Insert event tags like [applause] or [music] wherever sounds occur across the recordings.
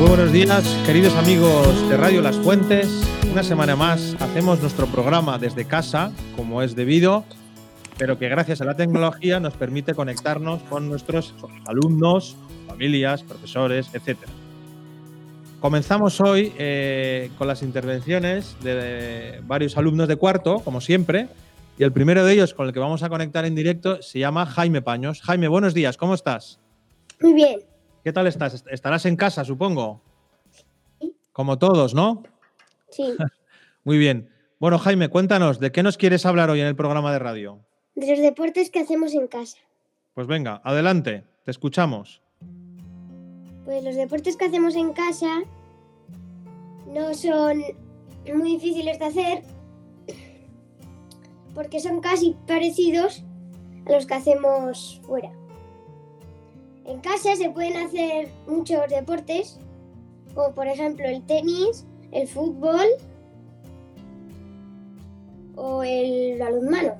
Muy buenos días, queridos amigos de Radio Las Fuentes. Una semana más hacemos nuestro programa desde casa, como es debido, pero que gracias a la tecnología nos permite conectarnos con nuestros alumnos, familias, profesores, etc. Comenzamos hoy eh, con las intervenciones de varios alumnos de cuarto, como siempre, y el primero de ellos con el que vamos a conectar en directo se llama Jaime Paños. Jaime, buenos días, ¿cómo estás? Muy bien. ¿Qué tal estás? Estarás en casa, supongo. Como todos, ¿no? Sí. [laughs] Muy bien. Bueno, Jaime, cuéntanos, ¿de qué nos quieres hablar hoy en el programa de radio? De los deportes que hacemos en casa. Pues venga, adelante, te escuchamos. Pues los deportes que hacemos en casa no son muy difíciles de hacer porque son casi parecidos a los que hacemos fuera. En casa se pueden hacer muchos deportes, como por ejemplo el tenis, el fútbol o el balonmano.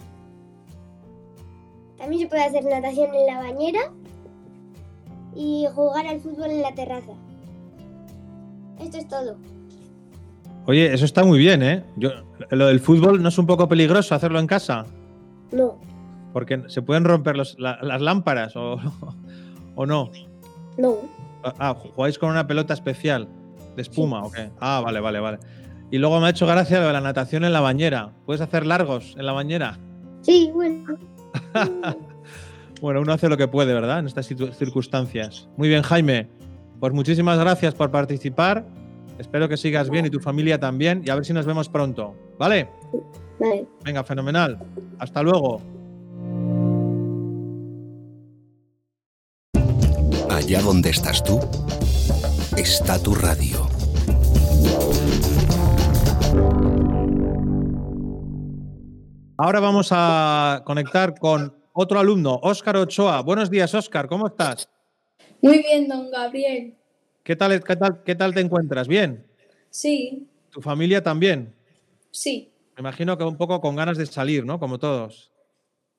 También se puede hacer natación en la bañera y jugar al fútbol en la terraza. Esto es todo. Oye, eso está muy bien, ¿eh? Yo, lo del fútbol no es un poco peligroso hacerlo en casa, No, porque se pueden romper los- la- las lámparas o, o no. no. Ah, jugáis con una pelota especial de espuma o qué? Ah, vale, vale, vale. Y luego me ha hecho gracia lo de la natación en la bañera. ¿Puedes hacer largos en la bañera? Sí, bueno. [laughs] Bueno, uno hace lo que puede, ¿verdad? En estas circunstancias. Muy bien, Jaime. Pues muchísimas gracias por participar. Espero que sigas bien y tu familia también. Y a ver si nos vemos pronto. ¿Vale? Vale. Venga, fenomenal. Hasta luego. Allá donde estás tú, está tu radio. Ahora vamos a conectar con otro alumno, Óscar Ochoa. Buenos días, Óscar. ¿Cómo estás? Muy bien, don Gabriel. ¿Qué tal, qué tal, qué tal te encuentras? ¿Bien? Sí, ¿Tu familia también? sí, Me imagino que un poco con ganas de salir, ¿no? Como todos.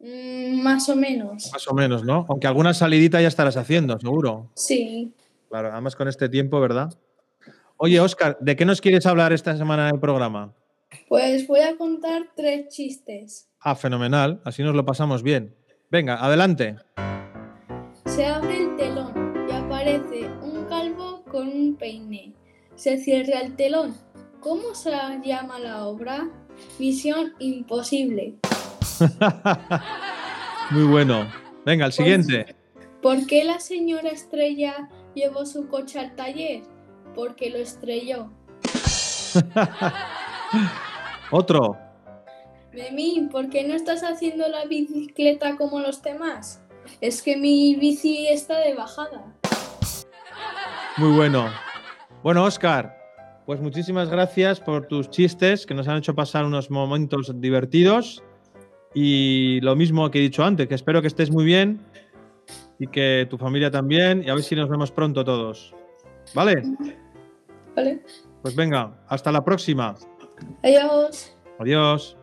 Mm, más o menos. Más o menos, ¿no? Aunque alguna salidita ya estarás haciendo, seguro. Sí. Claro, además con este tiempo, ¿verdad? Oye, Óscar, ¿de qué nos quieres hablar esta semana en el programa? Pues voy a contar tres chistes. Ah, fenomenal. Así nos lo pasamos bien. Venga, adelante. Se abre el telón y aparece un calvo con un peine. Se cierra el telón. ¿Cómo se llama la obra? Misión imposible. [laughs] Muy bueno. Venga, el siguiente. ¿Por qué la señora Estrella llevó su coche al taller? Porque lo estrelló. [laughs] Otro. Memín, ¿por qué no estás haciendo la bicicleta como los demás? Es que mi bici está de bajada. Muy bueno. Bueno, Óscar, pues muchísimas gracias por tus chistes que nos han hecho pasar unos momentos divertidos. Y lo mismo que he dicho antes, que espero que estés muy bien y que tu familia también. Y a ver si nos vemos pronto todos. ¿Vale? ¿Vale? Pues venga, hasta la próxima. Adiós. Adiós.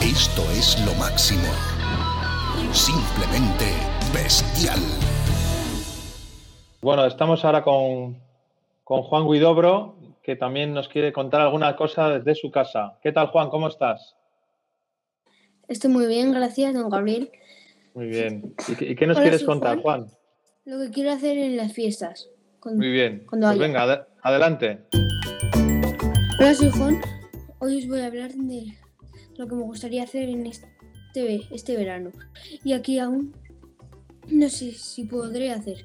Esto es lo máximo. Simplemente bestial. Bueno, estamos ahora con, con Juan Guidobro, que también nos quiere contar alguna cosa desde su casa. ¿Qué tal, Juan? ¿Cómo estás? Estoy muy bien, gracias, don Gabriel. Muy bien. ¿Y qué, y qué nos Hola, quieres contar, Juan? Lo que quiero hacer en las fiestas. Muy bien. Cuando Pues venga, ade- adelante. Hola, soy Juan. Hoy os voy a hablar de lo que me gustaría hacer en este, este verano. Y aquí aún no sé si podré hacer.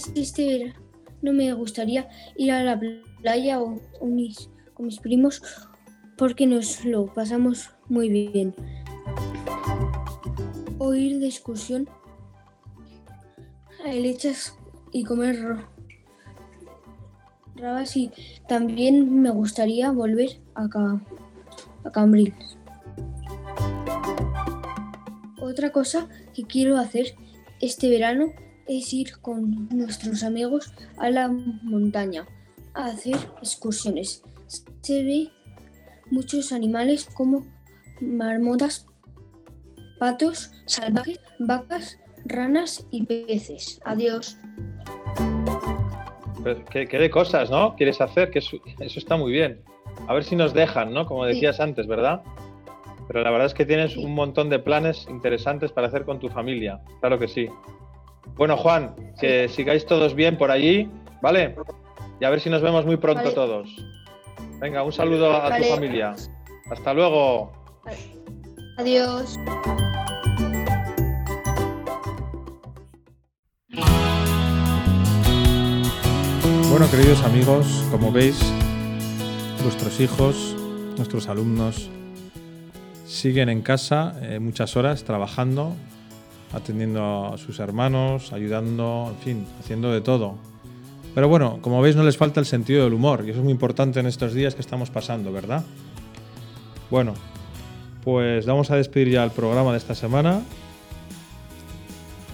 Es- Este verano no me gustaría ir a la playa o, con mis primos porque nos lo pasamos muy bien. O ir de excursión a lechas y comer rabas y también me gustaría volver a, Ca- a Cambrils. Otra cosa que quiero hacer este verano es ir con nuestros amigos a la montaña a hacer excursiones. Se ve muchos animales como marmotas, patos salvajes, vacas, ranas y peces. Adiós. Pues, ¿Qué, qué de cosas, ¿no? ¿Quieres hacer? Que eso, eso está muy bien. A ver si nos dejan, ¿no? Como decías antes, ¿verdad? Pero la verdad es que tienes un montón de planes interesantes para hacer con tu familia. Claro que sí. Bueno, Juan, que sigáis todos bien por allí, ¿vale? Y a ver si nos vemos muy pronto Vale. todos. Venga, un saludo a Vale. tu familia. Hasta luego. Adiós. Bueno, queridos amigos, como veis, vuestros hijos, nuestros alumnos, siguen en casa eh, muchas horas trabajando, atendiendo a sus hermanos, ayudando, en fin, haciendo de todo. Pero bueno, como veis, no les falta el sentido del humor, y eso es muy importante en estos días que estamos pasando, ¿verdad? Bueno, pues vamos a despedir ya el programa de esta semana.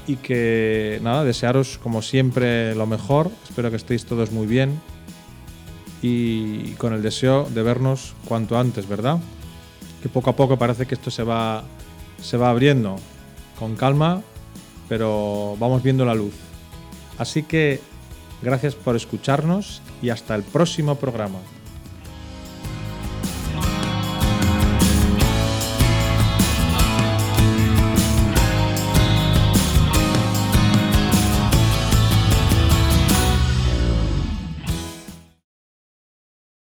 Y que nada, desearos como siempre lo mejor. Espero que estéis todos muy bien. Y con el deseo de vernos cuanto antes, ¿verdad? Que poco a poco parece que esto se va, se va abriendo. Con calma, pero vamos viendo la luz. Así que gracias por escucharnos y hasta el próximo programa.